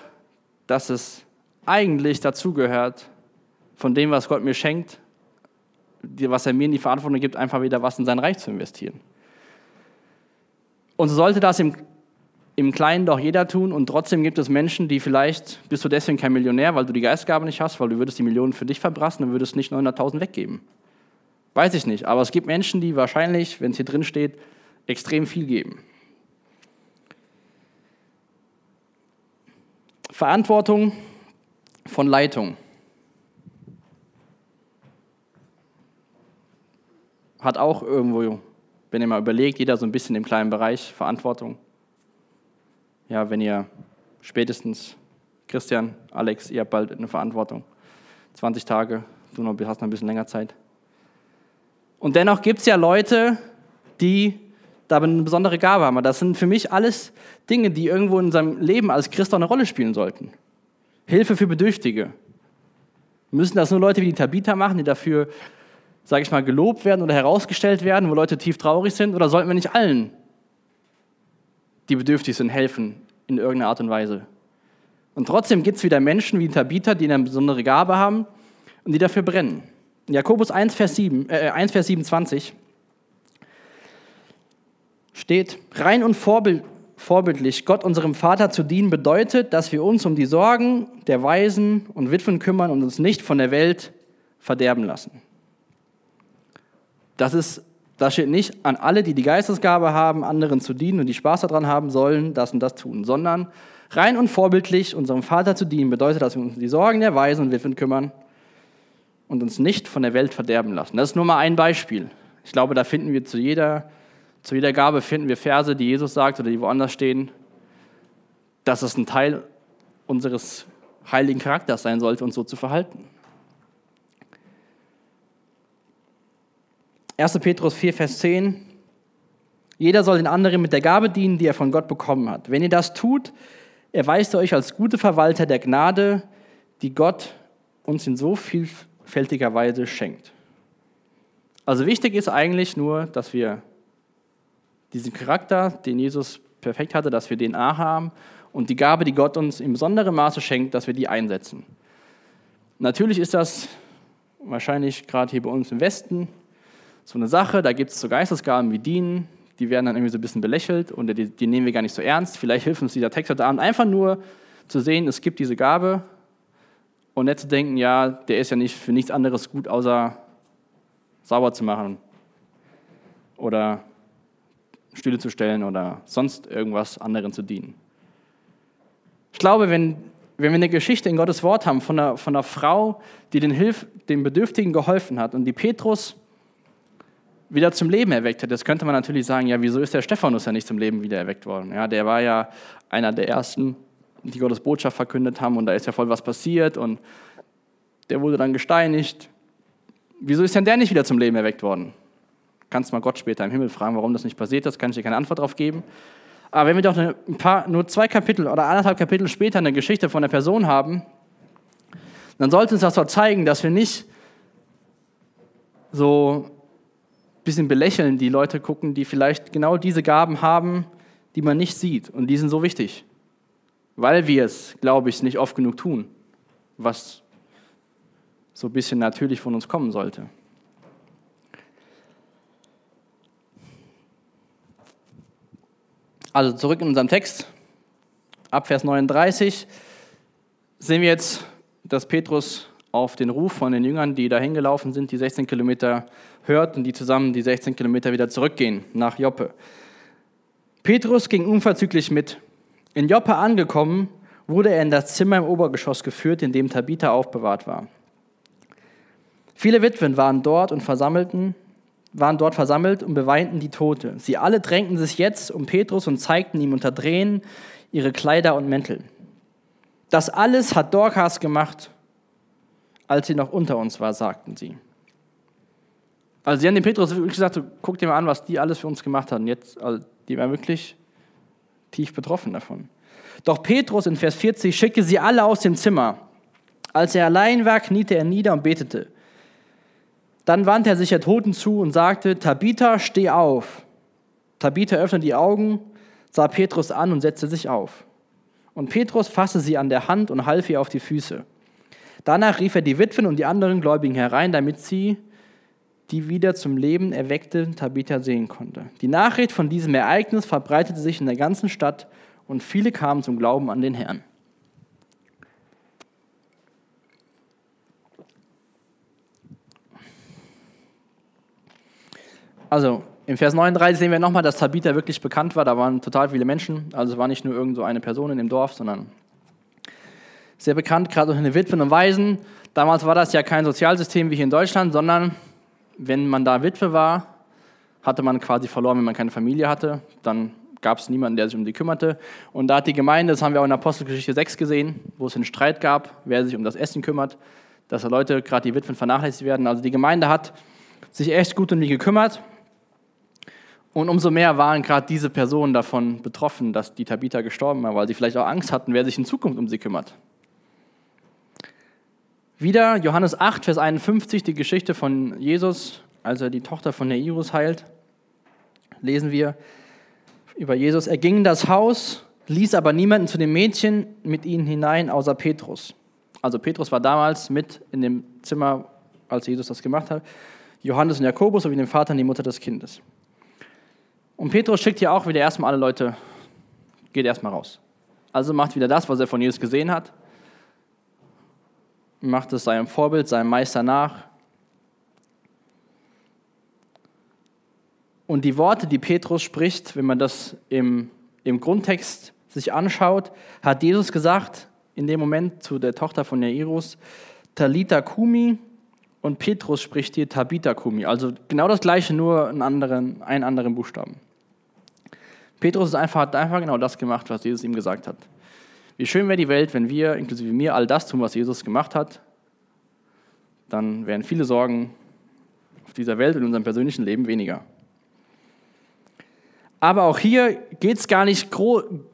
dass es eigentlich dazugehört, von dem, was Gott mir schenkt, was er mir in die Verantwortung gibt, einfach wieder was in sein Reich zu investieren. Und so sollte das im, im Kleinen doch jeder tun und trotzdem gibt es Menschen, die vielleicht, bist du deswegen kein Millionär, weil du die Geistgabe nicht hast, weil du würdest die Millionen für dich verbrassen und würdest nicht 900.000 weggeben. Weiß ich nicht, aber es gibt Menschen, die wahrscheinlich, wenn es hier drin steht, extrem viel geben. Verantwortung von Leitung. Hat auch irgendwo, wenn ihr mal überlegt, jeder so ein bisschen im kleinen Bereich Verantwortung. Ja, wenn ihr spätestens, Christian, Alex, ihr habt bald eine Verantwortung. 20 Tage, du noch, hast noch ein bisschen länger Zeit. Und dennoch gibt es ja Leute, die da eine besondere Gabe haben. Das sind für mich alles Dinge, die irgendwo in seinem Leben als Christ auch eine Rolle spielen sollten. Hilfe für Bedürftige. Müssen das nur Leute wie die Tabitha machen, die dafür sage ich mal, gelobt werden oder herausgestellt werden, wo Leute tief traurig sind? Oder sollten wir nicht allen, die bedürftig sind, helfen in irgendeiner Art und Weise? Und trotzdem gibt es wieder Menschen wie Tabitha, die eine besondere Gabe haben und die dafür brennen. In Jakobus 1, Vers, 7, äh, 1, Vers 27 steht, rein und vorbild, vorbildlich Gott unserem Vater zu dienen bedeutet, dass wir uns um die Sorgen der Waisen und Witwen kümmern und uns nicht von der Welt verderben lassen. Das, ist, das steht nicht an alle, die die Geistesgabe haben, anderen zu dienen und die Spaß daran haben sollen, das und das tun, sondern rein und vorbildlich unserem Vater zu dienen bedeutet, dass wir uns um die Sorgen der Weisen und Witwen kümmern und uns nicht von der Welt verderben lassen. Das ist nur mal ein Beispiel. Ich glaube, da finden wir zu jeder, zu jeder Gabe finden wir Verse, die Jesus sagt oder die woanders stehen, dass es ein Teil unseres heiligen Charakters sein sollte, uns so zu verhalten. 1. Petrus 4, Vers 10. Jeder soll den anderen mit der Gabe dienen, die er von Gott bekommen hat. Wenn ihr das tut, erweist ihr euch als gute Verwalter der Gnade, die Gott uns in so vielfältiger Weise schenkt. Also wichtig ist eigentlich nur, dass wir diesen Charakter, den Jesus perfekt hatte, dass wir DNA haben und die Gabe, die Gott uns in besonderem Maße schenkt, dass wir die einsetzen. Natürlich ist das wahrscheinlich gerade hier bei uns im Westen so eine Sache, da gibt es so Geistesgaben wie Dienen, die werden dann irgendwie so ein bisschen belächelt und die, die nehmen wir gar nicht so ernst. Vielleicht hilft uns dieser Text heute Abend einfach nur zu sehen, es gibt diese Gabe und nicht zu denken, ja, der ist ja nicht für nichts anderes gut, außer sauber zu machen oder Stühle zu stellen oder sonst irgendwas anderen zu dienen. Ich glaube, wenn, wenn wir eine Geschichte in Gottes Wort haben von einer, von einer Frau, die den, Hilf, den Bedürftigen geholfen hat und die Petrus wieder zum Leben erweckt hat, jetzt könnte man natürlich sagen, ja, wieso ist der Stephanus ja nicht zum Leben wieder erweckt worden? Ja, der war ja einer der ersten, die Gottes Botschaft verkündet haben und da ist ja voll was passiert und der wurde dann gesteinigt. Wieso ist denn der nicht wieder zum Leben erweckt worden? Kannst mal Gott später im Himmel fragen, warum das nicht passiert ist, kann ich dir keine Antwort darauf geben. Aber wenn wir doch ein paar, nur zwei Kapitel oder anderthalb Kapitel später eine Geschichte von einer Person haben, dann sollte uns das doch zeigen, dass wir nicht so bisschen belächeln, die Leute gucken, die vielleicht genau diese Gaben haben, die man nicht sieht. Und die sind so wichtig, weil wir es, glaube ich, nicht oft genug tun, was so ein bisschen natürlich von uns kommen sollte. Also zurück in unserem Text, ab Vers 39, sehen wir jetzt, dass Petrus auf den Ruf von den Jüngern, die da hingelaufen sind, die 16 Kilometer hört und die zusammen die 16 Kilometer wieder zurückgehen nach Joppe. Petrus ging unverzüglich mit. In Joppe angekommen, wurde er in das Zimmer im Obergeschoss geführt, in dem Tabitha aufbewahrt war. Viele Witwen waren dort und versammelten waren dort versammelt und beweinten die Tote. Sie alle drängten sich jetzt um Petrus und zeigten ihm unter Tränen ihre Kleider und Mäntel. Das alles hat Dorcas gemacht, als sie noch unter uns war, sagten sie. Also sie haben dem Petrus wirklich gesagt, guck dir mal an, was die alles für uns gemacht haben. Jetzt, also die waren wirklich tief betroffen davon. Doch Petrus in Vers 40 schickte sie alle aus dem Zimmer. Als er allein war, kniete er nieder und betete. Dann wandte er sich der Toten zu und sagte, Tabitha, steh auf. Tabitha öffnete die Augen, sah Petrus an und setzte sich auf. Und Petrus fasste sie an der Hand und half ihr auf die Füße. Danach rief er die Witwen und die anderen Gläubigen herein, damit sie die wieder zum Leben erweckte Tabitha sehen konnte. Die Nachricht von diesem Ereignis verbreitete sich in der ganzen Stadt und viele kamen zum Glauben an den Herrn. Also im Vers 39 sehen wir nochmal, dass Tabitha wirklich bekannt war. Da waren total viele Menschen. Also es war nicht nur irgend so eine Person in dem Dorf, sondern sehr bekannt, gerade unter den Witwen und Waisen. Damals war das ja kein Sozialsystem wie hier in Deutschland, sondern wenn man da Witwe war, hatte man quasi verloren, wenn man keine Familie hatte. Dann gab es niemanden, der sich um die kümmerte. Und da hat die Gemeinde, das haben wir auch in Apostelgeschichte 6 gesehen, wo es einen Streit gab, wer sich um das Essen kümmert, dass da Leute, gerade die Witwen, vernachlässigt werden. Also die Gemeinde hat sich echt gut um die gekümmert und umso mehr waren gerade diese Personen davon betroffen, dass die Tabitha gestorben war, weil sie vielleicht auch Angst hatten, wer sich in Zukunft um sie kümmert. Wieder Johannes 8, Vers 51, die Geschichte von Jesus, als er die Tochter von Neirus heilt, lesen wir über Jesus. Er ging in das Haus, ließ aber niemanden zu dem Mädchen mit ihnen hinein, außer Petrus. Also Petrus war damals mit in dem Zimmer, als Jesus das gemacht hat. Johannes und Jakobus sowie dem Vater und die Mutter des Kindes. Und Petrus schickt hier auch wieder erstmal alle Leute, geht erstmal raus. Also macht wieder das, was er von Jesus gesehen hat. Macht es seinem Vorbild, seinem Meister nach. Und die Worte, die Petrus spricht, wenn man das im, im Grundtext sich anschaut, hat Jesus gesagt, in dem Moment zu der Tochter von Jairus, Talita Kumi, und Petrus spricht hier Tabita Kumi. Also genau das gleiche, nur einen anderen, einen anderen Buchstaben. Petrus einfach, hat einfach genau das gemacht, was Jesus ihm gesagt hat. Wie schön wäre die Welt, wenn wir, inklusive mir, all das tun, was Jesus gemacht hat. Dann wären viele Sorgen auf dieser Welt und in unserem persönlichen Leben weniger. Aber auch hier geht es gar nicht,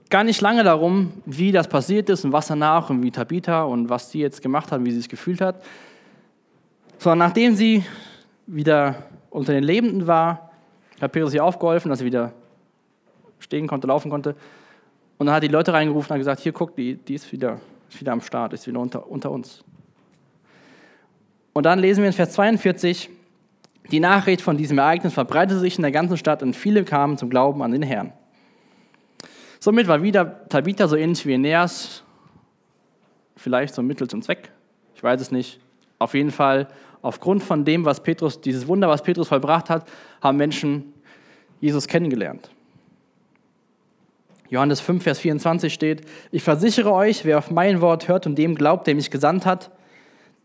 gar nicht lange darum, wie das passiert ist und was danach und wie Tabitha und was sie jetzt gemacht hat, wie sie es gefühlt hat. Sondern nachdem sie wieder unter den Lebenden war, hat Petrus ihr aufgeholfen, dass sie wieder stehen konnte, laufen konnte. Und dann hat die Leute reingerufen und gesagt, hier guck, die, die ist, wieder, ist wieder am Start, ist wieder unter, unter uns. Und dann lesen wir in Vers 42, die Nachricht von diesem Ereignis verbreitete sich in der ganzen Stadt und viele kamen zum Glauben an den Herrn. Somit war wieder Tabitha so ähnlich wie Aeneas, vielleicht so ein Mittel zum Zweck, ich weiß es nicht. Auf jeden Fall, aufgrund von dem, was Petrus, dieses Wunder, was Petrus vollbracht hat, haben Menschen Jesus kennengelernt. Johannes 5, Vers 24 steht, ich versichere euch, wer auf mein Wort hört und dem glaubt, der mich gesandt hat,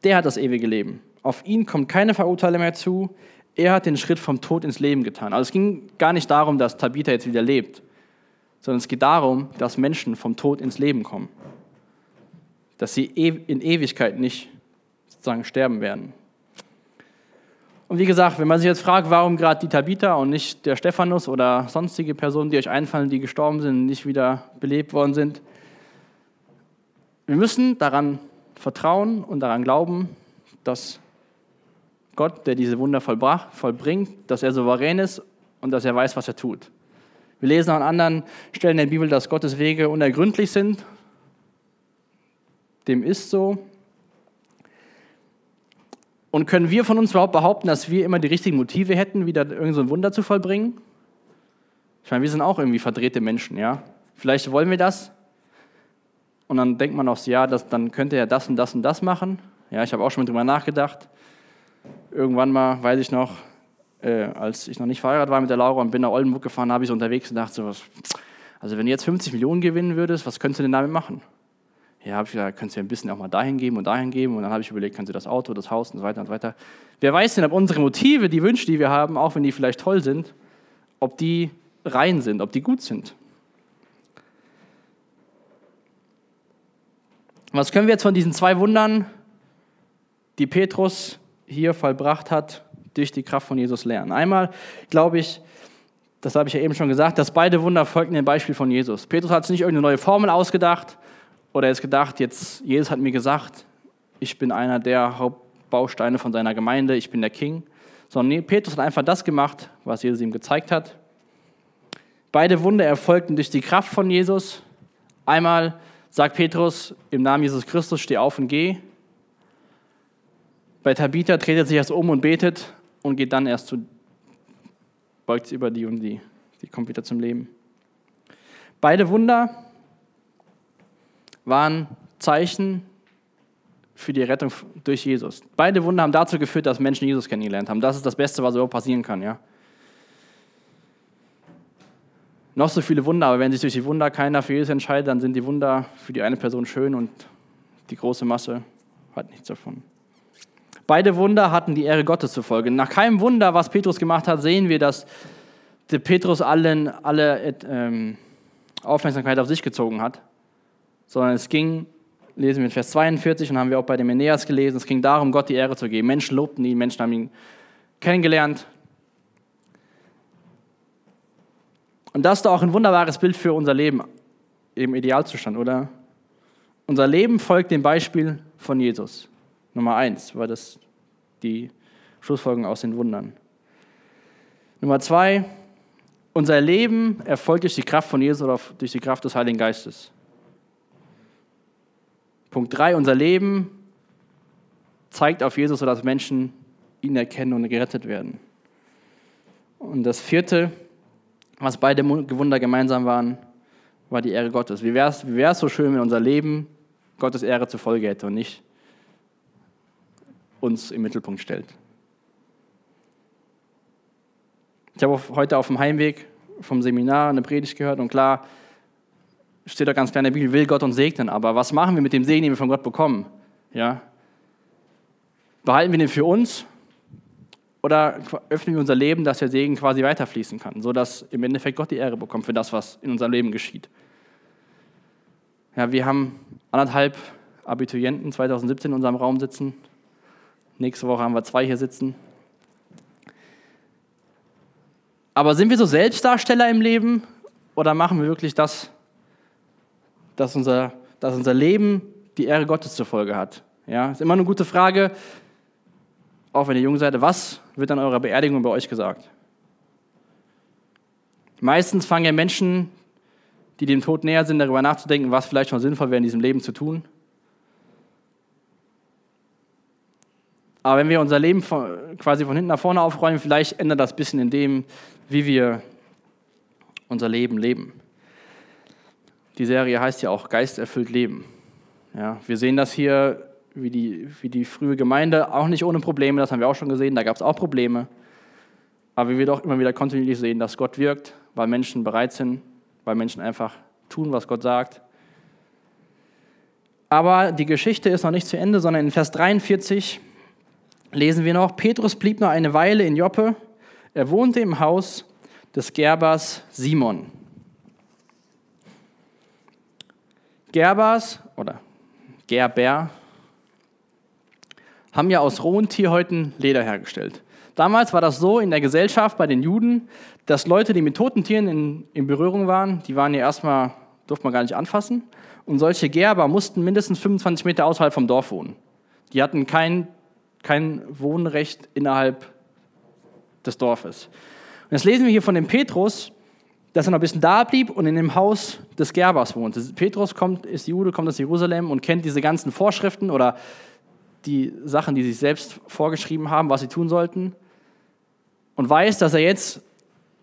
der hat das ewige Leben. Auf ihn kommt keine Verurteilung mehr zu. Er hat den Schritt vom Tod ins Leben getan. Also es ging gar nicht darum, dass Tabitha jetzt wieder lebt, sondern es geht darum, dass Menschen vom Tod ins Leben kommen. Dass sie in Ewigkeit nicht sozusagen sterben werden. Und wie gesagt, wenn man sich jetzt fragt, warum gerade die Tabitha und nicht der Stephanus oder sonstige Personen, die euch einfallen, die gestorben sind, nicht wieder belebt worden sind, wir müssen daran vertrauen und daran glauben, dass Gott, der diese Wunder vollbringt, dass er souverän ist und dass er weiß, was er tut. Wir lesen an anderen Stellen der Bibel, dass Gottes Wege unergründlich sind. Dem ist so. Und können wir von uns überhaupt behaupten, dass wir immer die richtigen Motive hätten, wieder irgend so Wunder zu vollbringen? Ich meine, wir sind auch irgendwie verdrehte Menschen, ja. Vielleicht wollen wir das. Und dann denkt man auch ja, das, dann könnte er das und das und das machen. Ja, ich habe auch schon mal drüber nachgedacht irgendwann mal, weiß ich noch, äh, als ich noch nicht verheiratet war mit der Laura und bin nach Oldenburg gefahren, habe ich so unterwegs gedacht, so was, also wenn du jetzt 50 Millionen gewinnen würdest, was könntest du denn damit machen? Ja, habe ich gesagt, du ja ein bisschen auch mal dahin geben und dahin geben. Und dann habe ich überlegt, kannst du das Auto, das Haus und so weiter und so weiter. Wer weiß denn, ob unsere Motive, die Wünsche, die wir haben, auch wenn die vielleicht toll sind, ob die rein sind, ob die gut sind. Was können wir jetzt von diesen zwei Wundern, die Petrus hier vollbracht hat, durch die Kraft von Jesus lernen. Einmal glaube ich, das habe ich ja eben schon gesagt, dass beide Wunder folgten dem Beispiel von Jesus. Petrus hat sich nicht irgendeine neue Formel ausgedacht oder jetzt gedacht, jetzt Jesus hat mir gesagt, ich bin einer der Hauptbausteine von seiner Gemeinde, ich bin der King, sondern nee, Petrus hat einfach das gemacht, was Jesus ihm gezeigt hat. Beide Wunder erfolgten durch die Kraft von Jesus. Einmal sagt Petrus, im Namen Jesus Christus, steh auf und geh. Bei Tabitha dreht er sich erst um und betet und geht dann erst zu, beugt sie über die und die. Sie kommt wieder zum Leben. Beide Wunder waren Zeichen für die Rettung durch Jesus. Beide Wunder haben dazu geführt, dass Menschen Jesus kennengelernt haben. Das ist das Beste, was überhaupt passieren kann. Ja? Noch so viele Wunder, aber wenn sich durch die Wunder keiner für Jesus entscheidet, dann sind die Wunder für die eine Person schön und die große Masse hat nichts davon. Beide Wunder hatten die Ehre Gottes zur Folge. Nach keinem Wunder, was Petrus gemacht hat, sehen wir, dass der Petrus allen, alle ähm, Aufmerksamkeit auf sich gezogen hat, sondern es ging, lesen wir in Vers 42 und haben wir auch bei dem Eneas gelesen, es ging darum, Gott die Ehre zu geben. Menschen lobten ihn, Menschen haben ihn kennengelernt. Und das ist doch auch ein wunderbares Bild für unser Leben im Idealzustand, oder? Unser Leben folgt dem Beispiel von Jesus. Nummer eins war das die Schlussfolgerung aus den Wundern. Nummer zwei, unser Leben erfolgt durch die Kraft von Jesus oder durch die Kraft des Heiligen Geistes. Punkt drei, unser Leben zeigt auf Jesus, sodass Menschen ihn erkennen und gerettet werden. Und das vierte, was beide Wunder gemeinsam waren, war die Ehre Gottes. Wie wäre es so schön, wenn unser Leben Gottes Ehre zur Folge hätte und nicht uns im Mittelpunkt stellt. Ich habe heute auf dem Heimweg vom Seminar eine Predigt gehört und klar steht da ganz klar in der Bibel, will Gott uns segnen, aber was machen wir mit dem Segen, den wir von Gott bekommen? Ja? Behalten wir den für uns oder öffnen wir unser Leben, dass der Segen quasi weiterfließen kann, sodass im Endeffekt Gott die Ehre bekommt für das, was in unserem Leben geschieht? Ja, wir haben anderthalb Abiturienten 2017 in unserem Raum sitzen. Nächste Woche haben wir zwei hier sitzen. Aber sind wir so Selbstdarsteller im Leben oder machen wir wirklich das, dass unser, dass unser Leben die Ehre Gottes zur Folge hat? Ja, ist immer eine gute Frage, auch wenn ihr jung seid, was wird an eurer Beerdigung bei euch gesagt? Meistens fangen ja Menschen, die dem Tod näher sind, darüber nachzudenken, was vielleicht noch sinnvoll wäre in diesem Leben zu tun. Aber wenn wir unser Leben von, quasi von hinten nach vorne aufräumen, vielleicht ändert das ein bisschen in dem, wie wir unser Leben leben. Die Serie heißt ja auch Geisterfüllt Leben. Ja, wir sehen das hier, wie die, wie die frühe Gemeinde, auch nicht ohne Probleme, das haben wir auch schon gesehen, da gab es auch Probleme. Aber wir doch immer wieder kontinuierlich sehen, dass Gott wirkt, weil Menschen bereit sind, weil Menschen einfach tun, was Gott sagt. Aber die Geschichte ist noch nicht zu Ende, sondern in Vers 43 lesen wir noch, Petrus blieb noch eine Weile in Joppe. Er wohnte im Haus des Gerbers Simon. Gerbers oder Gerber haben ja aus rohen Tierhäuten Leder hergestellt. Damals war das so in der Gesellschaft bei den Juden, dass Leute, die mit toten Tieren in, in Berührung waren, die waren ja erstmal, durfte man gar nicht anfassen. Und solche Gerber mussten mindestens 25 Meter außerhalb vom Dorf wohnen. Die hatten kein, kein Wohnrecht innerhalb des Dorfes. Und jetzt lesen wir hier von dem Petrus, dass er noch ein bisschen da blieb und in dem Haus des Gerbers wohnte. Petrus kommt, ist Jude, kommt aus Jerusalem und kennt diese ganzen Vorschriften oder die Sachen, die sich selbst vorgeschrieben haben, was sie tun sollten. Und weiß, dass er jetzt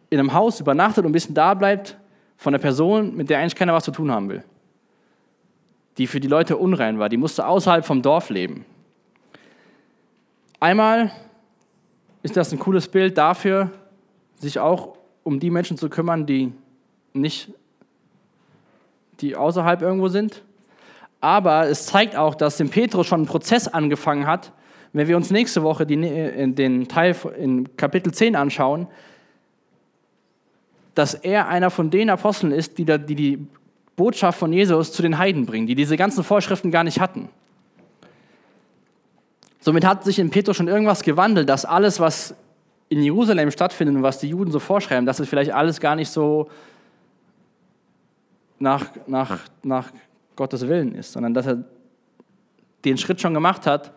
in einem Haus übernachtet und ein bisschen da bleibt von einer Person, mit der eigentlich keiner was zu tun haben will. Die für die Leute unrein war. Die musste außerhalb vom Dorf leben. Einmal ist das ein cooles Bild dafür, sich auch um die Menschen zu kümmern, die nicht, die außerhalb irgendwo sind. Aber es zeigt auch, dass dem Petrus schon ein Prozess angefangen hat. Wenn wir uns nächste Woche die, den Teil in Kapitel 10 anschauen, dass er einer von den Aposteln ist, die, die die Botschaft von Jesus zu den Heiden bringen, die diese ganzen Vorschriften gar nicht hatten. Somit hat sich in Petrus schon irgendwas gewandelt, dass alles, was in Jerusalem stattfindet und was die Juden so vorschreiben, dass es vielleicht alles gar nicht so nach, nach, nach Gottes Willen ist, sondern dass er den Schritt schon gemacht hat.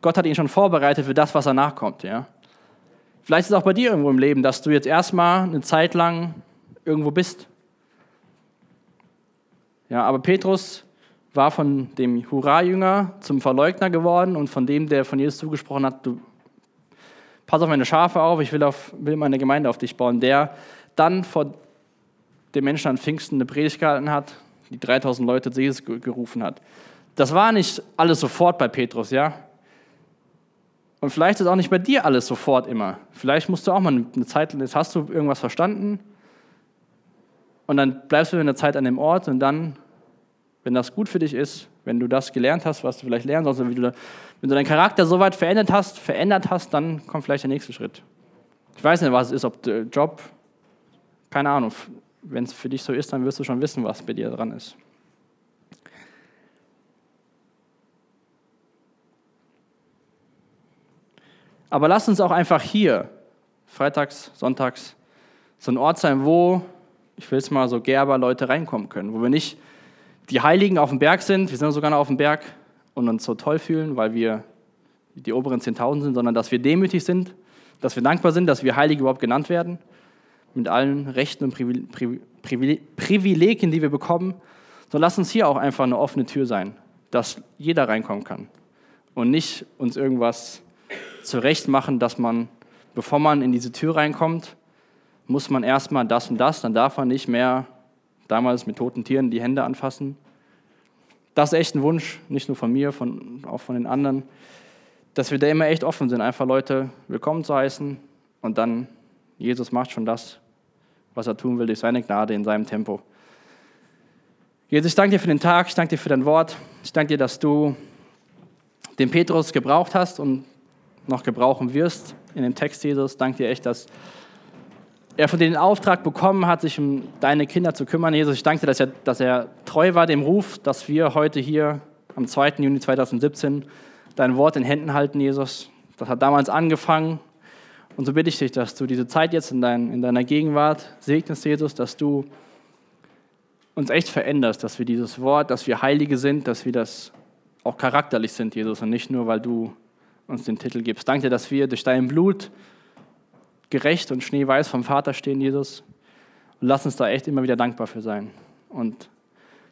Gott hat ihn schon vorbereitet für das, was danach kommt. Ja? Vielleicht ist es auch bei dir irgendwo im Leben, dass du jetzt erstmal eine Zeit lang irgendwo bist. Ja, aber Petrus war von dem Hurra-Jünger zum Verleugner geworden und von dem, der von Jesus zugesprochen hat, du pass auf meine Schafe auf, ich will, auf, will meine Gemeinde auf dich bauen, der dann vor den Menschen an Pfingsten eine Predigt gehalten hat, die 3000 Leute zu Jesus gerufen hat. Das war nicht alles sofort bei Petrus, ja? Und vielleicht ist auch nicht bei dir alles sofort immer. Vielleicht musst du auch mal eine Zeit, jetzt hast du irgendwas verstanden und dann bleibst du eine Zeit an dem Ort und dann, wenn das gut für dich ist, wenn du das gelernt hast, was du vielleicht lernen sollst, wenn du, wenn du deinen Charakter so weit verändert hast, verändert hast, dann kommt vielleicht der nächste Schritt. Ich weiß nicht, was es ist, ob Job, keine Ahnung, wenn es für dich so ist, dann wirst du schon wissen, was bei dir dran ist. Aber lass uns auch einfach hier, freitags, sonntags, so ein Ort sein, wo, ich will es mal so Gerber, Leute reinkommen können, wo wir nicht die Heiligen auf dem Berg sind, wir sind sogar noch auf dem Berg und uns so toll fühlen, weil wir die oberen 10.000 sind, sondern dass wir demütig sind, dass wir dankbar sind, dass wir Heilige überhaupt genannt werden, mit allen Rechten und Privilegien, die wir bekommen. So lass uns hier auch einfach eine offene Tür sein, dass jeder reinkommen kann und nicht uns irgendwas zurecht machen, dass man, bevor man in diese Tür reinkommt, muss man erstmal das und das, dann darf man nicht mehr damals mit toten Tieren die Hände anfassen. Das ist echt ein Wunsch, nicht nur von mir, von, auch von den anderen, dass wir da immer echt offen sind, einfach Leute willkommen zu heißen und dann, Jesus macht schon das, was er tun will, durch seine Gnade in seinem Tempo. Jesus, ich danke dir für den Tag, ich danke dir für dein Wort, ich danke dir, dass du den Petrus gebraucht hast und noch gebrauchen wirst in dem Text, Jesus. Danke dir echt, dass er von dir den Auftrag bekommen hat, sich um deine Kinder zu kümmern. Jesus, ich danke dir, dass er, dass er treu war dem Ruf, dass wir heute hier am 2. Juni 2017 dein Wort in Händen halten, Jesus. Das hat damals angefangen. Und so bitte ich dich, dass du diese Zeit jetzt in, dein, in deiner Gegenwart segnest, Jesus, dass du uns echt veränderst, dass wir dieses Wort, dass wir Heilige sind, dass wir das auch charakterlich sind, Jesus, und nicht nur, weil du uns den Titel gibst. Danke dir, dass wir durch dein Blut gerecht und schneeweiß vom Vater stehen, Jesus. Und lass uns da echt immer wieder dankbar für sein. Und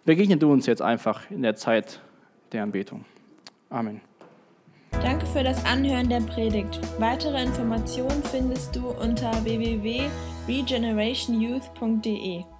begegne du uns jetzt einfach in der Zeit der Anbetung. Amen. Danke für das Anhören der Predigt. Weitere Informationen findest du unter www.regenerationyouth.de.